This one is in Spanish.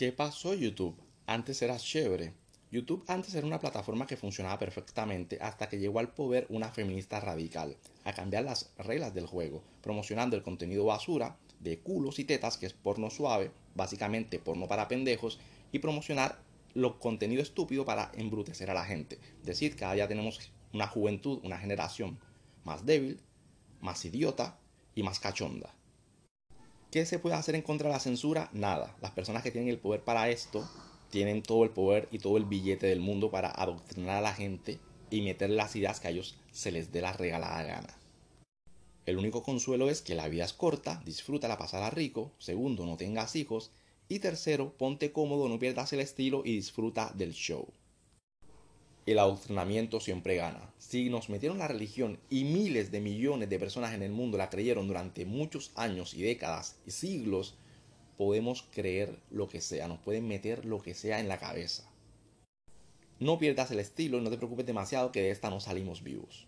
¿Qué pasó YouTube? Antes era chévere. YouTube antes era una plataforma que funcionaba perfectamente hasta que llegó al poder una feminista radical a cambiar las reglas del juego, promocionando el contenido basura de culos y tetas, que es porno suave, básicamente porno para pendejos, y promocionar lo contenido estúpido para embrutecer a la gente. Decir, cada día tenemos una juventud, una generación más débil, más idiota y más cachonda. ¿Qué se puede hacer en contra de la censura? Nada. Las personas que tienen el poder para esto tienen todo el poder y todo el billete del mundo para adoctrinar a la gente y meter las ideas que a ellos se les dé la regalada gana. El único consuelo es que la vida es corta, disfruta la a rico, segundo, no tengas hijos y tercero, ponte cómodo, no pierdas el estilo y disfruta del show el adoctrinamiento siempre gana. Si nos metieron la religión y miles de millones de personas en el mundo la creyeron durante muchos años y décadas y siglos, podemos creer lo que sea, nos pueden meter lo que sea en la cabeza. No pierdas el estilo y no te preocupes demasiado que de esta no salimos vivos.